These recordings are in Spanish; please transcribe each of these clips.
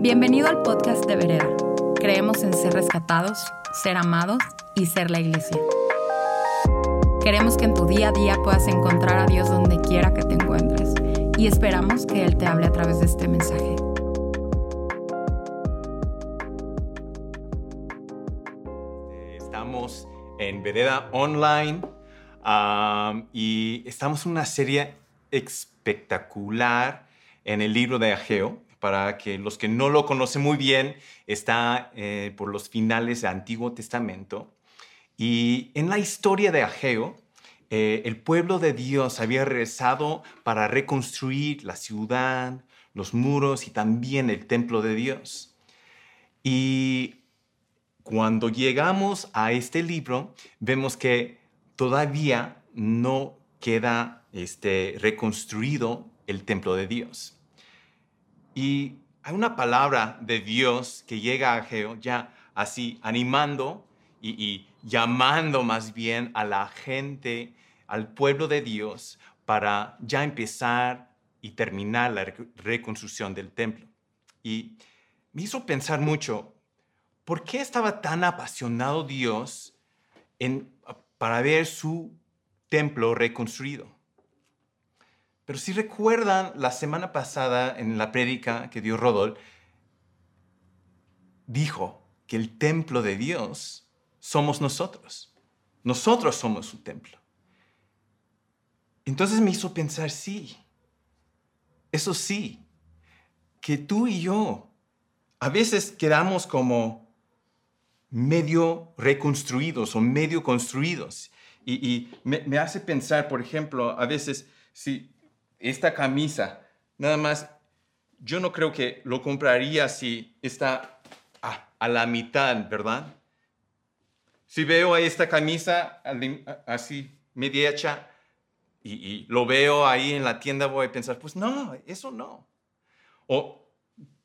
Bienvenido al podcast de Vereda. Creemos en ser rescatados, ser amados y ser la iglesia. Queremos que en tu día a día puedas encontrar a Dios donde quiera que te encuentres y esperamos que Él te hable a través de este mensaje. Estamos en Vereda Online y estamos en una serie espectacular en el libro de Ageo. Para que los que no lo conocen muy bien, está eh, por los finales del Antiguo Testamento. Y en la historia de Ageo, eh, el pueblo de Dios había regresado para reconstruir la ciudad, los muros y también el templo de Dios. Y cuando llegamos a este libro, vemos que todavía no queda este, reconstruido el templo de Dios. Y hay una palabra de Dios que llega a Ageo ya así animando y, llamando más bien a la gente, al pueblo de Dios, para ya empezar y terminar la reconstrucción del templo. Y me hizo pensar mucho, ¿por qué estaba tan apasionado Dios para ver su templo reconstruido? Pero si recuerdan la semana pasada en la prédica que dio Rodol, dijo que el templo de Dios somos nosotros. Nosotros somos su templo. Entonces me hizo pensar, sí, eso sí, que tú y yo a veces quedamos como medio reconstruidos o medio construidos. Y, me, me, hace pensar, por ejemplo, a veces, si esta camisa, nada más, yo no creo que lo compraría si está a, la mitad, ¿verdad? Si veo a esta camisa así, media hecha, y, lo veo ahí en la tienda, voy a pensar, pues no, eso no. O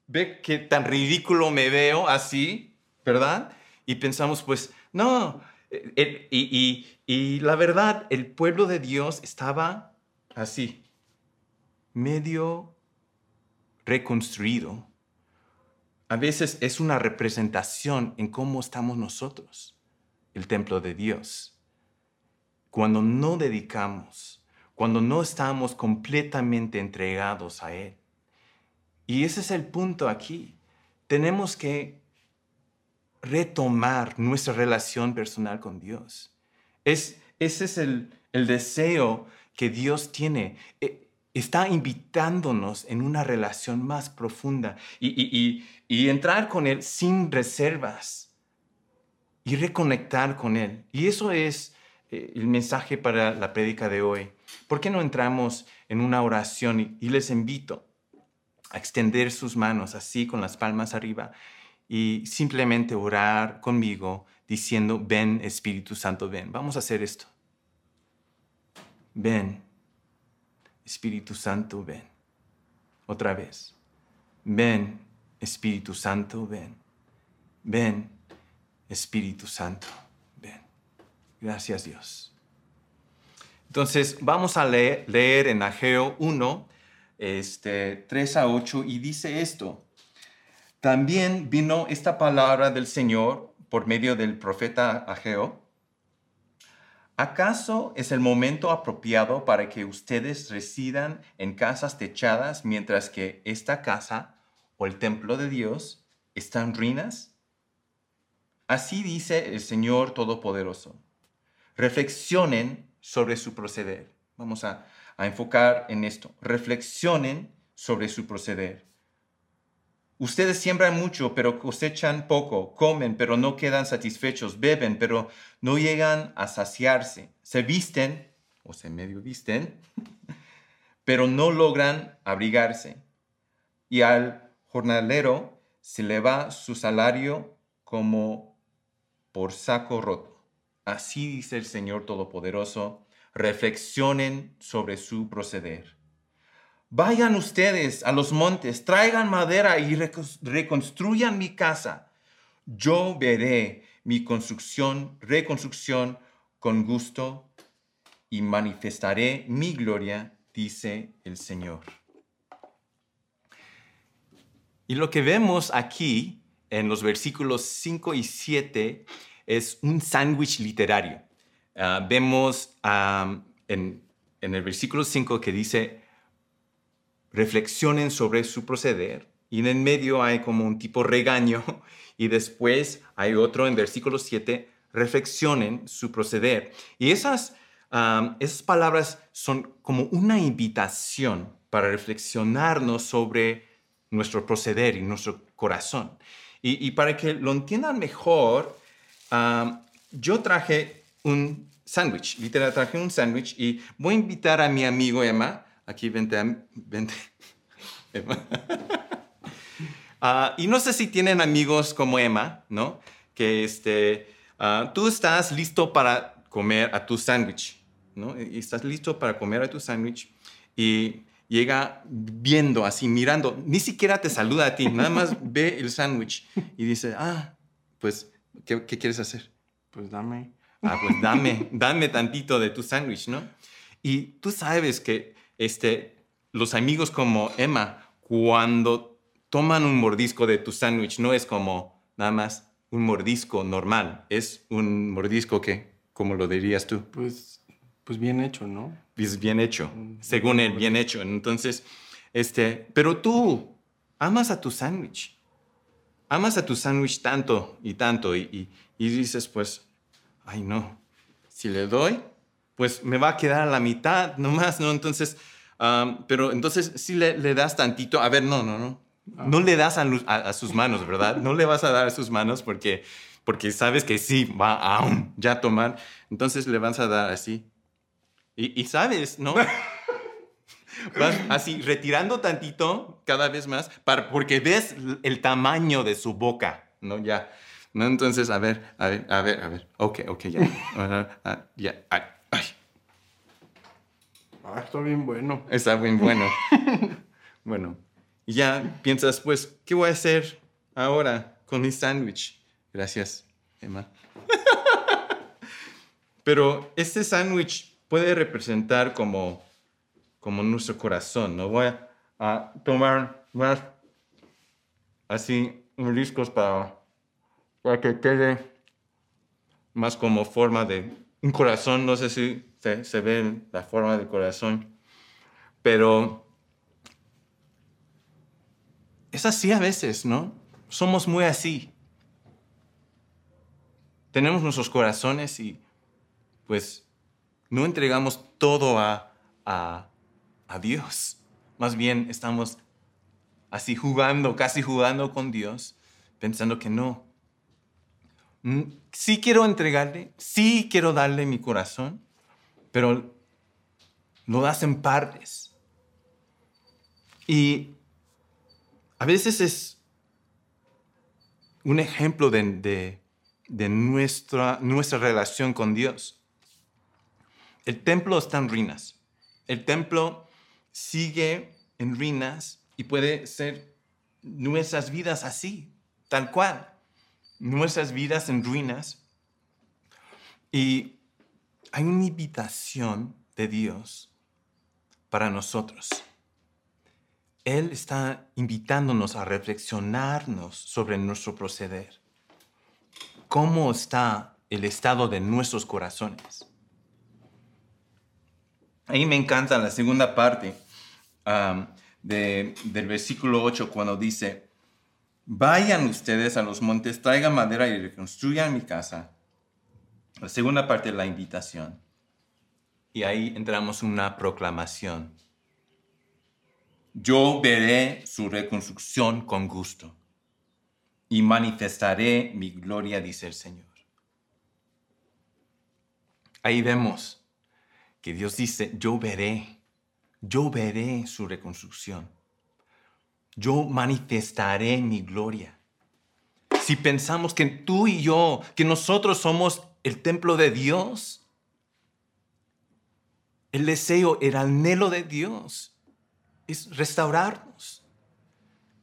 ve que tan ridículo me veo así, ¿verdad? Y pensamos, pues no. y, y la verdad, el pueblo de Dios estaba así, medio reconstruido, a veces es una representación en cómo estamos nosotros, el templo de Dios. Cuando no dedicamos, cuando no estamos completamente entregados a Él. Y ese es el punto aquí. Tenemos que retomar nuestra relación personal con Dios. Es, ese es el, el deseo que Dios tiene. Está invitándonos en una relación más profunda y, entrar con Él sin reservas y reconectar con Él. Y eso es eh, el mensaje para la prédica de hoy. ¿Por qué no entramos en una oración y les invito a extender sus manos así con las palmas arriba y simplemente orar conmigo diciendo, ven Espíritu Santo, ven. Vamos a hacer esto. Ven. Espíritu Santo, ven. Otra vez. Ven, Espíritu Santo, ven. Ven, Espíritu Santo, ven. Gracias Dios. Entonces, vamos a leer, en Ageo 1, este, 3 a 8, y dice esto. También vino esta palabra del Señor por medio del profeta Ageo ¿Acaso es el momento apropiado para que ustedes residan en casas techadas mientras que esta casa o el templo de Dios está en ruinas? Así dice el Señor Todopoderoso. Reflexionen sobre su proceder. Vamos a, a enfocar en esto. Reflexionen sobre su proceder. Ustedes siembran mucho, pero cosechan poco, comen, pero no quedan satisfechos, beben, pero no llegan a saciarse, se visten, o se medio visten, pero no logran abrigarse. Y al jornalero se le va su salario como por saco roto. Así dice el Señor Todopoderoso, reflexionen sobre su proceder. Vayan ustedes a los montes, traigan madera y reconstruyan mi casa. Yo veré mi construcción, reconstrucción con gusto y manifestaré mi gloria, dice el Señor. Y lo que vemos aquí en los versículos 5 y 7 es un sándwich literario. Ah, vemos en, en, el versículo 5 que dice, reflexionen sobre su proceder. Y en el medio hay como un tipo regaño. Y después hay otro en versículo 7, reflexionen su proceder. Y esas, esas palabras son como una invitación para reflexionarnos sobre nuestro proceder y nuestro corazón. Y, para que lo entiendan mejor, yo traje un sándwich, literal, traje un sándwich y voy a invitar a mi amigo Emma, aquí vente, vente, Emma. Ah, y no sé si tienen amigos como Emma, ¿no? Que este, uh, tú estás listo para comer a tu sándwich, ¿no? Y estás listo para comer a tu sándwich y llega viendo así, mirando, ni siquiera te saluda a ti, nada más ve el sándwich y dice, ah, pues, ¿qué, ¿qué, quieres hacer? Pues dame. Ah, pues dame, dame tantito de tu sándwich, ¿no? Y tú sabes que este, los amigos como Emma, cuando toman un mordisco de tu sándwich, no es como nada más un mordisco normal, es un mordisco que, ¿cómo lo dirías tú? Pues pues bien hecho, ¿no? Es bien hecho, mm, según él, bien hecho. Entonces, este, pero tú amas a tu sándwich. Amas a tu sándwich tanto y tanto y, y, dices, pues, ay no, si le doy, pues me va a quedar a la mitad nomás, ¿no? Entonces, pero entonces si le, le, das tantito, a ver, no, no, no. Ah. No le das a, a, sus manos, ¿verdad? No le vas a dar a sus manos porque, porque sabes que sí, va a ya tomar. Entonces le vas a dar así. Y, sabes, ¿no? Vas así retirando tantito cada vez más para, porque ves el tamaño de su boca, ¿no? Ya. ¿no? Entonces, a ver, a ver, a ver, a ver. Ok, ok, ya. Ah, ya. Ay, ay. Ah, está bien bueno. Está bien bueno. bueno, y ya piensas, pues, ¿qué voy a hacer ahora con mi sándwich? Gracias, Emma. Pero este sándwich puede representar como, como nuestro corazón. No voy a, tomar más así discos para, para que quede más como forma de un corazón. No sé si se, se ve la forma del corazón, pero es así a veces, ¿no? Somos muy así. Tenemos nuestros corazones y pues no entregamos todo a, a, Dios. Más bien estamos así jugando, casi jugando con Dios, pensando que no. Mm, sí quiero entregarle, sí quiero darle mi corazón, pero lo das en partes. Y a veces es un ejemplo de, de, nuestra, nuestra relación con Dios. El templo está en ruinas. El templo sigue en ruinas y puede ser nuestras vidas así, tal cual. Nuestras vidas en ruinas. Y hay una invitación de Dios para nosotros. Él está invitándonos a reflexionarnos sobre nuestro proceder. ¿Cómo está el estado de nuestros corazones? Ahí me encanta la segunda parte del versículo 8 cuando dice, vayan ustedes a los montes, traigan madera y reconstruyan mi casa. La segunda parte de la invitación. Y ahí entramos una proclamación. Yo veré su reconstrucción con gusto y manifestaré mi gloria, dice el Señor. Ahí vemos que Dios dice, yo veré, yo veré su reconstrucción. Yo manifestaré mi gloria. Si pensamos que tú y yo, que nosotros somos el templo de Dios, el deseo, el anhelo de Dios es restaurarnos,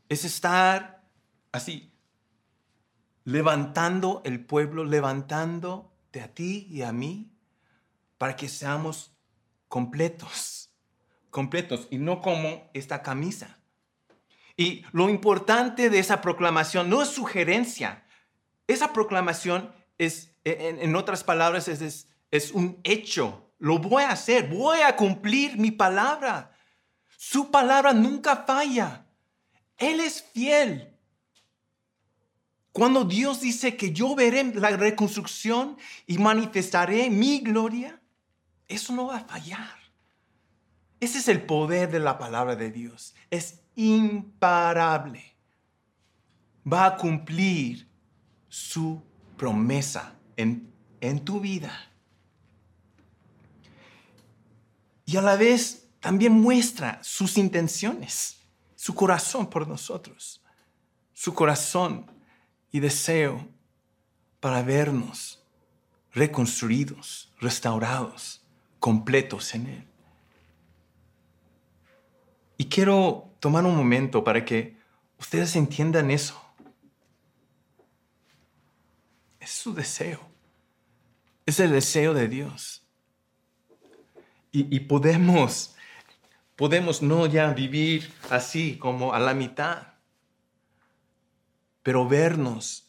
es estar así, levantando el pueblo, levantando de a ti y a mí para que seamos completos, completos y no como esta camisa. Y lo importante de esa proclamación no es sugerencia. Esa proclamación es, en, otras palabras, es, es un hecho. Lo voy a hacer, voy a cumplir mi palabra. Su palabra nunca falla. Él es fiel. Cuando Dios dice que yo veré la reconstrucción y manifestaré mi gloria, eso no va a fallar. Ese es el poder de la palabra de Dios. Es imparable. Va a cumplir su promesa en, en tu vida. Y a la vez también muestra sus intenciones, su corazón por nosotros, su corazón y deseo para vernos reconstruidos, restaurados, completos en Él. Y quiero tomar un momento para que ustedes entiendan eso. Es su deseo. Es el deseo de Dios. Y, podemos, podemos no ya vivir así como a la mitad, pero vernos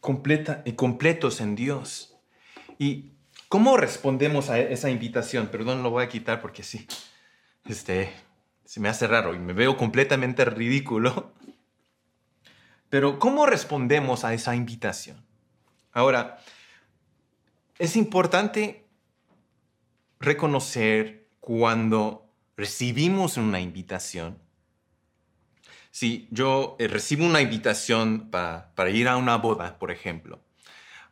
completa, completos en Dios. ¿Y cómo respondemos a esa invitación? Perdón, lo voy a quitar porque sí, este, se me hace raro y me veo completamente ridículo. Pero ¿cómo respondemos a esa invitación? Ahora, es importante reconocer cuando recibimos una invitación. Si yo eh, recibo una invitación para, ir a una boda, por ejemplo,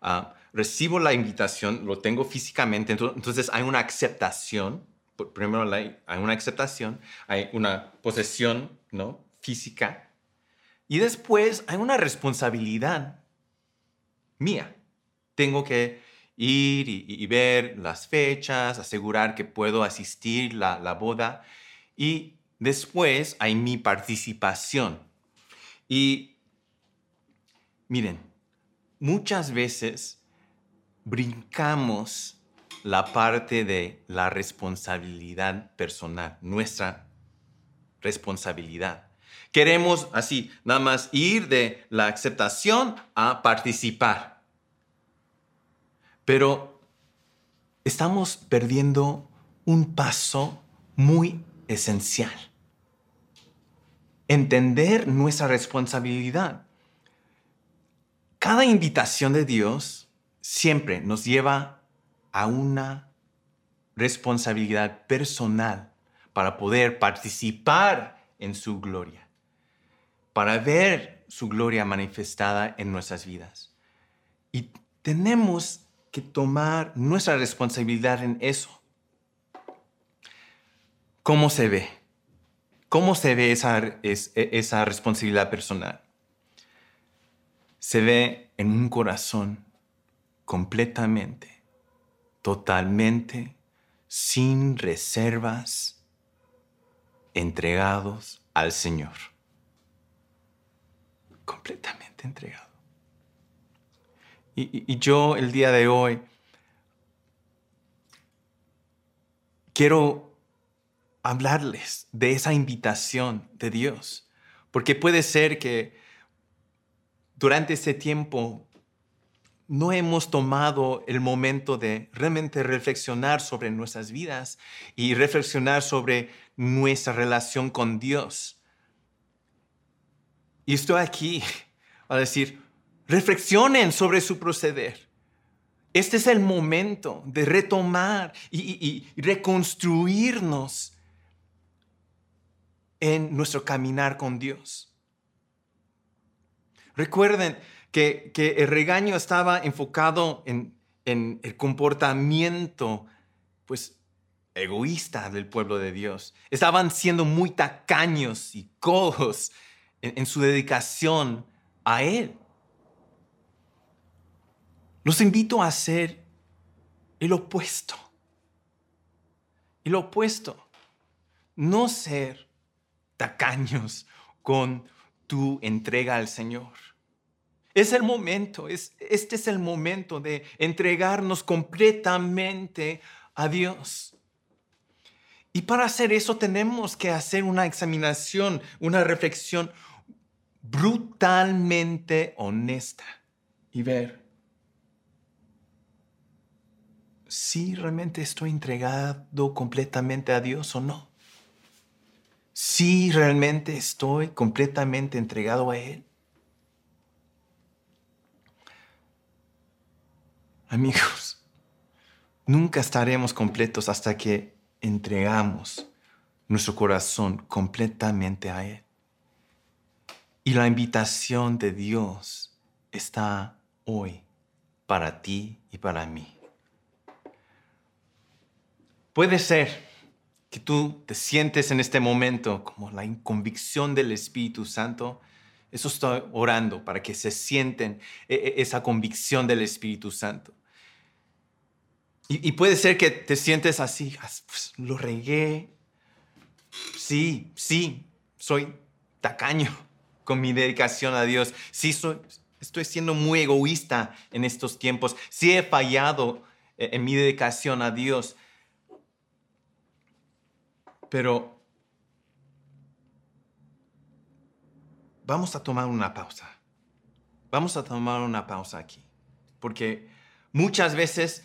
ah, recibo la invitación, lo tengo físicamente, entonces hay una aceptación, primero hay una aceptación, hay una posesión ¿no? física, y después hay una responsabilidad mía. Tengo que ir y, ver las fechas, asegurar que puedo asistir la, la boda y después hay mi participación. Y miren, muchas veces brincamos la parte de la responsabilidad personal, nuestra responsabilidad. Queremos así, nada más ir de la aceptación a participar. Pero estamos perdiendo un paso muy esencial. Entender nuestra responsabilidad. Cada invitación de Dios siempre nos lleva a una responsabilidad personal para poder participar en su gloria, para ver su gloria manifestada en nuestras vidas. Y tenemos que tomar nuestra responsabilidad en eso. ¿Cómo se ve? ¿Cómo se ve esa, e, esa responsabilidad personal? Se ve en un corazón completamente, totalmente, sin reservas, entregados al Señor. Completamente entregados. Y, yo el día de hoy quiero hablarles de esa invitación de Dios, porque puede ser que durante ese tiempo no hemos tomado el momento de realmente reflexionar sobre nuestras vidas y reflexionar sobre nuestra relación con Dios. Y estoy aquí a decir, Reflexionen sobre su proceder. Este es el momento de retomar y, reconstruirnos en nuestro caminar con Dios. Recuerden que, el regaño estaba enfocado en, el comportamiento, pues, egoísta del pueblo de Dios. Estaban siendo muy tacaños y cojos en su dedicación a Él. Los invito a hacer el opuesto. El opuesto. No ser tacaños con tu entrega al Señor. Es el momento, es, este es el momento de entregarnos completamente a Dios. Y para hacer eso tenemos que hacer una examinación, una reflexión brutalmente honesta y ver si realmente estoy entregado completamente a Dios o no. Si realmente estoy completamente entregado a Él. Amigos, nunca estaremos completos hasta que entregamos nuestro corazón completamente a Él. Y la invitación de Dios está hoy para ti y para mí. Puede ser que tú te sientes en este momento como la convicción del Espíritu Santo. Eso estoy orando para que se sienten e, e, esa convicción del Espíritu Santo. Y, puede ser que te sientes así, pues, lo regué. Sí, sí, soy tacaño con mi dedicación a Dios. Sí, estoy siendo muy egoísta en estos tiempos. Sí he fallado eh, en mi dedicación a Dios. Pero vamos a tomar una pausa. Vamos a tomar una pausa aquí. Porque muchas veces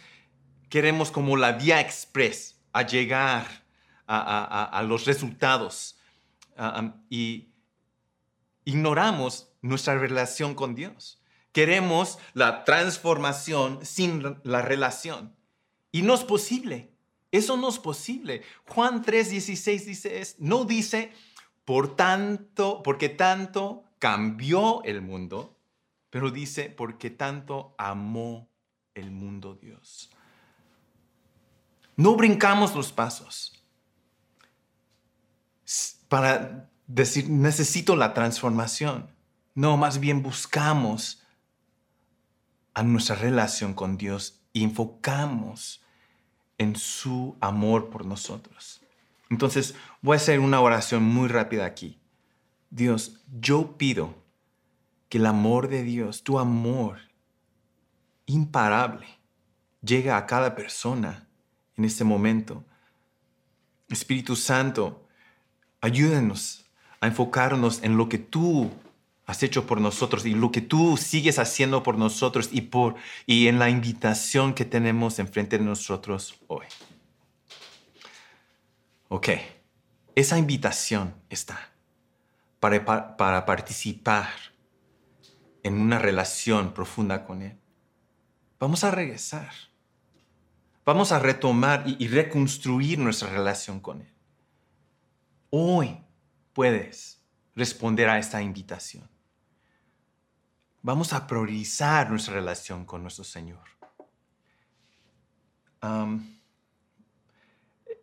queremos como la vía express a llegar a, los resultados y ignoramos nuestra relación con Dios. Queremos la transformación sin la relación. Y no es posible. Eso no es posible. Juan 3:16 dice, no dice, por tanto, porque tanto cambió el mundo, pero dice, porque tanto amó el mundo Dios. No brincamos los pasos para decir, necesito la transformación. No, más bien buscamos a nuestra relación con Dios y enfocamos en su amor por nosotros. Entonces, voy a hacer una oración muy rápida aquí. Dios, yo pido que el amor de Dios, tu amor imparable, llegue a cada persona en este momento. Espíritu Santo, ayúdenos a enfocarnos en lo que tú has hecho por nosotros y lo que tú sigues haciendo por nosotros y, por, y en la invitación que tenemos enfrente de nosotros hoy. Ok, esa invitación está para, para participar en una relación profunda con Él. Vamos a regresar vamos a retomar y, reconstruir nuestra relación con Él. Hoy puedes responder a esta invitación. Vamos a priorizar nuestra relación con nuestro Señor.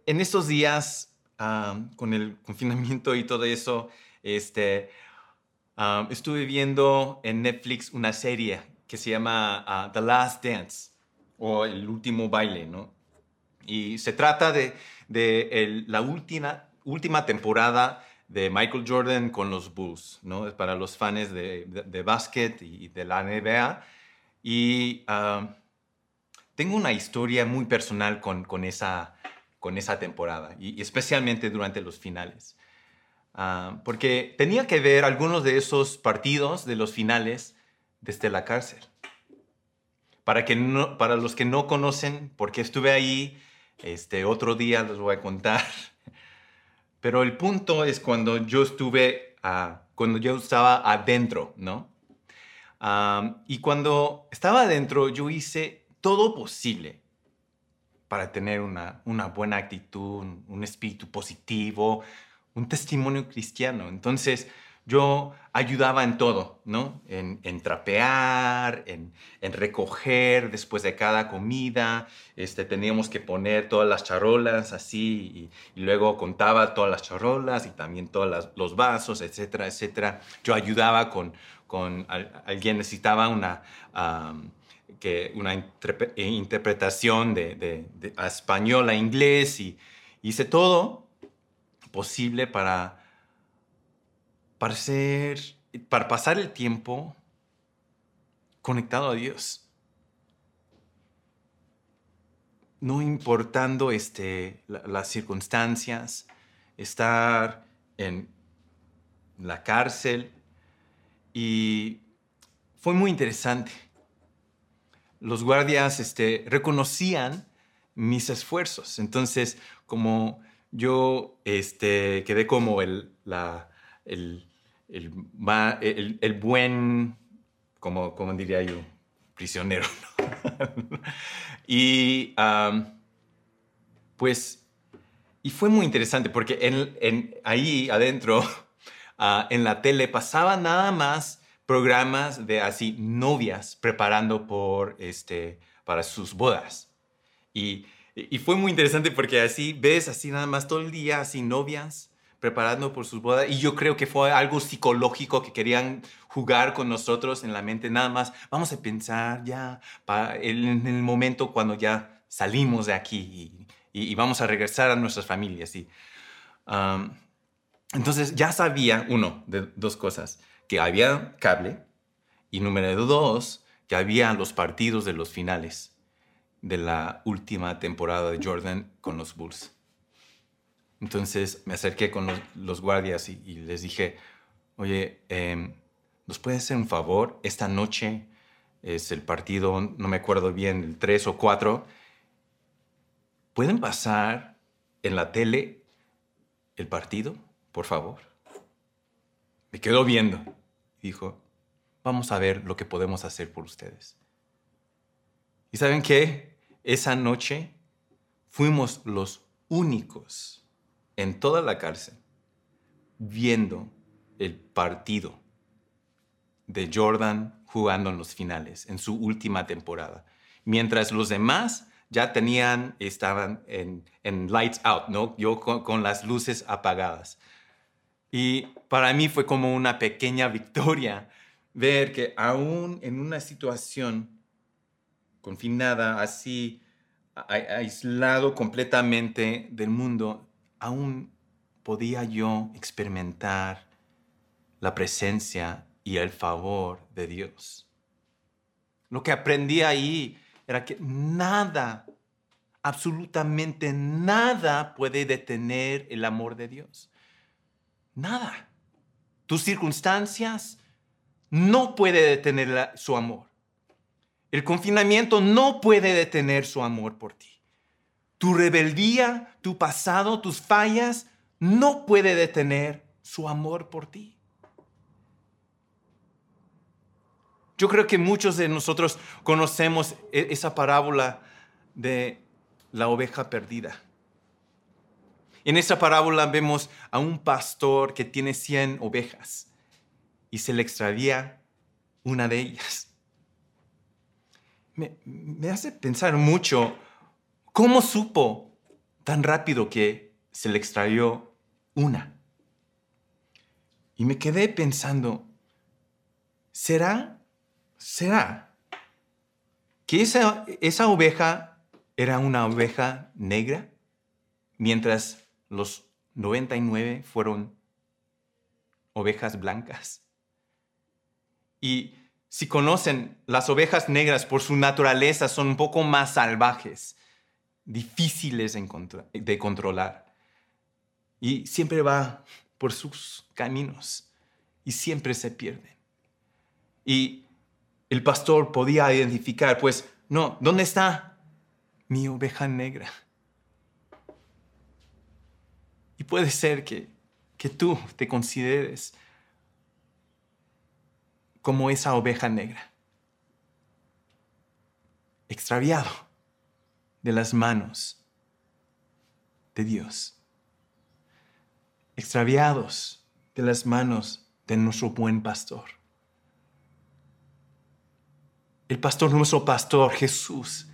en estos días, con el confinamiento y todo eso, este, estuve viendo en Netflix una serie que se llama ah, The Last Dance o el último baile, ¿no? Y se trata de, de la última, última temporada de Michael Jordan con los Bulls, ¿no? Para los fans de, de, básquet y de la NBA. Y ah, tengo una historia muy personal con, con, esa, con esa temporada, y, especialmente durante los finales. Ah, porque tenía que ver algunos de esos partidos de los finales desde la cárcel. Para, que no, para los que no conocen, porque estuve ahí, este, otro día les voy a contar. Pero el punto es cuando yo estuve, cuando yo estaba adentro, ¿no? y cuando estaba adentro, yo hice todo posible para tener una buena actitud, un espíritu positivo, un testimonio cristiano. Entonces, yo ayudaba en todo, ¿no? En, trapear, en, recoger después de cada comida. Este, teníamos que poner todas las charolas así y, luego contaba todas las charolas y también todos los vasos, etcétera, etcétera. Yo ayudaba con, con alguien necesitaba una, que una interpretación de, de español a inglés y hice todo posible para para ser, para pasar el tiempo conectado a Dios. no importando este, la- las circunstancias, estar en la cárcel y fue muy interesante. Los guardias este, reconocían mis esfuerzos, entonces como yo este, quedé como el, la, el, el, el- buen, como, como diría yo, prisionero. y pues, y fue muy interesante porque en, en- ahí adentro, ah, en la tele, pasaban nada más programas de así novias preparando por, este, para sus bodas. Y, y fue muy interesante porque así ves así nada más todo el día, así novias preparando por sus bodas. Y yo creo que fue algo psicológico que querían jugar con nosotros en la mente. Nada más, vamos a pensar ya en el momento cuando ya salimos de aquí y, vamos a regresar a nuestras familias. Y, entonces ya sabía, uno, de dos cosas, que había cable y número dos, que había los partidos de los finales de la última temporada de Jordan con los Bulls. Entonces me acerqué con los, guardias y, les dije, oye, em, ¿nos puedes hacer un favor? Esta noche es el partido, no me acuerdo bien, el 3 o 4. ¿Pueden pasar en la tele el partido, por favor? Me quedó viendo. Dijo, vamos a ver lo que podemos hacer por ustedes. ¿Y saben qué? Esa noche fuimos los únicos en toda la cárcel viendo el partido de Jordan jugando en los finales, en su última temporada. Mientras los demás ya tenían, estaban en, lights out, ¿no? Yo con, las luces apagadas. Y para mí fue como una pequeña victoria ver que aún en una situación confinada, así, aislado completamente del mundo, aún podía yo experimentar la presencia y el favor de Dios. Lo que aprendí ahí era que nada, absolutamente nada puede detener el amor de Dios. Nada. Tus circunstancias no puede detener su amor. El confinamiento no puede detener su amor por ti. Tu rebeldía, tu pasado, tus fallas, no puede detener su amor por ti. Yo creo que muchos de nosotros conocemos e- esa parábola de la oveja perdida. En esa parábola vemos a un pastor que tiene 100 ovejas y se le extravía una de ellas. Me, me hace pensar mucho cómo supo tan rápido que se le extravió una. Y me quedé pensando, ¿será, será que esa, esa oveja era una oveja negra mientras los 99 fueron ovejas blancas? Y si conocen, las ovejas negras por su naturaleza son un poco más salvajes, difíciles de, controlar. Y siempre va por sus caminos y siempre se pierden. Y el pastor podía identificar, pues, no, ¿dónde está mi oveja negra? Y puede ser que, que tú te consideres como esa oveja negra, extraviado de las manos de Dios, extraviados de las manos de nuestro buen pastor. El pastor, nuestro pastor Jesús,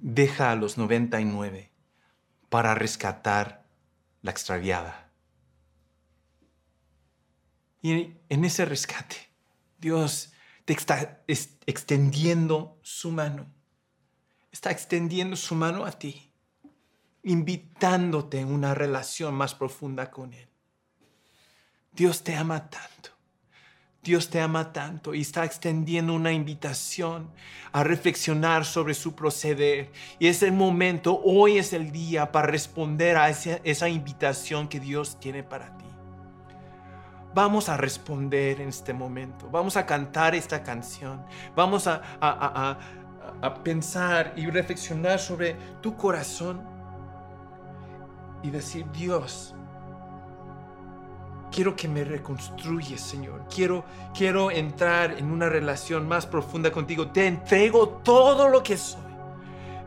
deja a los 99 para rescatar la extraviada. Y en ese rescate, Dios te está es- extendiendo su mano. Está extendiendo su mano a ti, invitándote a una relación más profunda con Él. Dios te ama tanto. Dios te ama tanto y está extendiendo una invitación a reflexionar sobre su proceder. Y es el momento, hoy es el día para responder a esa, invitación que Dios tiene para ti. Vamos a responder en este momento. Vamos a cantar esta canción. Vamos a, a pensar y reflexionar sobre tu corazón y decir, Dios, quiero que me reconstruyes, Señor. Quiero, quiero entrar en una relación más profunda contigo. Te entrego todo lo que soy.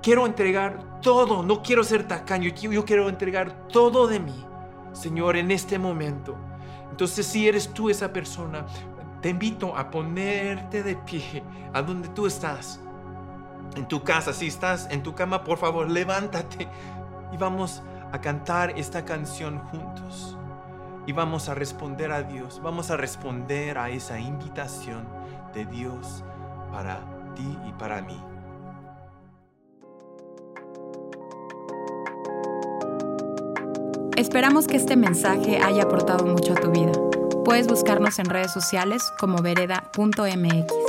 Quiero entregar todo. No quiero ser tacaño. Yo quiero entregar todo de mí, Señor, en este momento. Entonces, si eres tú esa persona, te invito a ponerte de pie a donde tú estás. En tu casa, si estás en tu cama, por favor, levántate y vamos a cantar esta canción juntos y vamos a responder a Dios, vamos a responder a esa invitación de Dios para ti y para mí. Esperamos que este mensaje haya aportado mucho a tu vida. Puedes buscarnos en redes sociales como vereda.mx.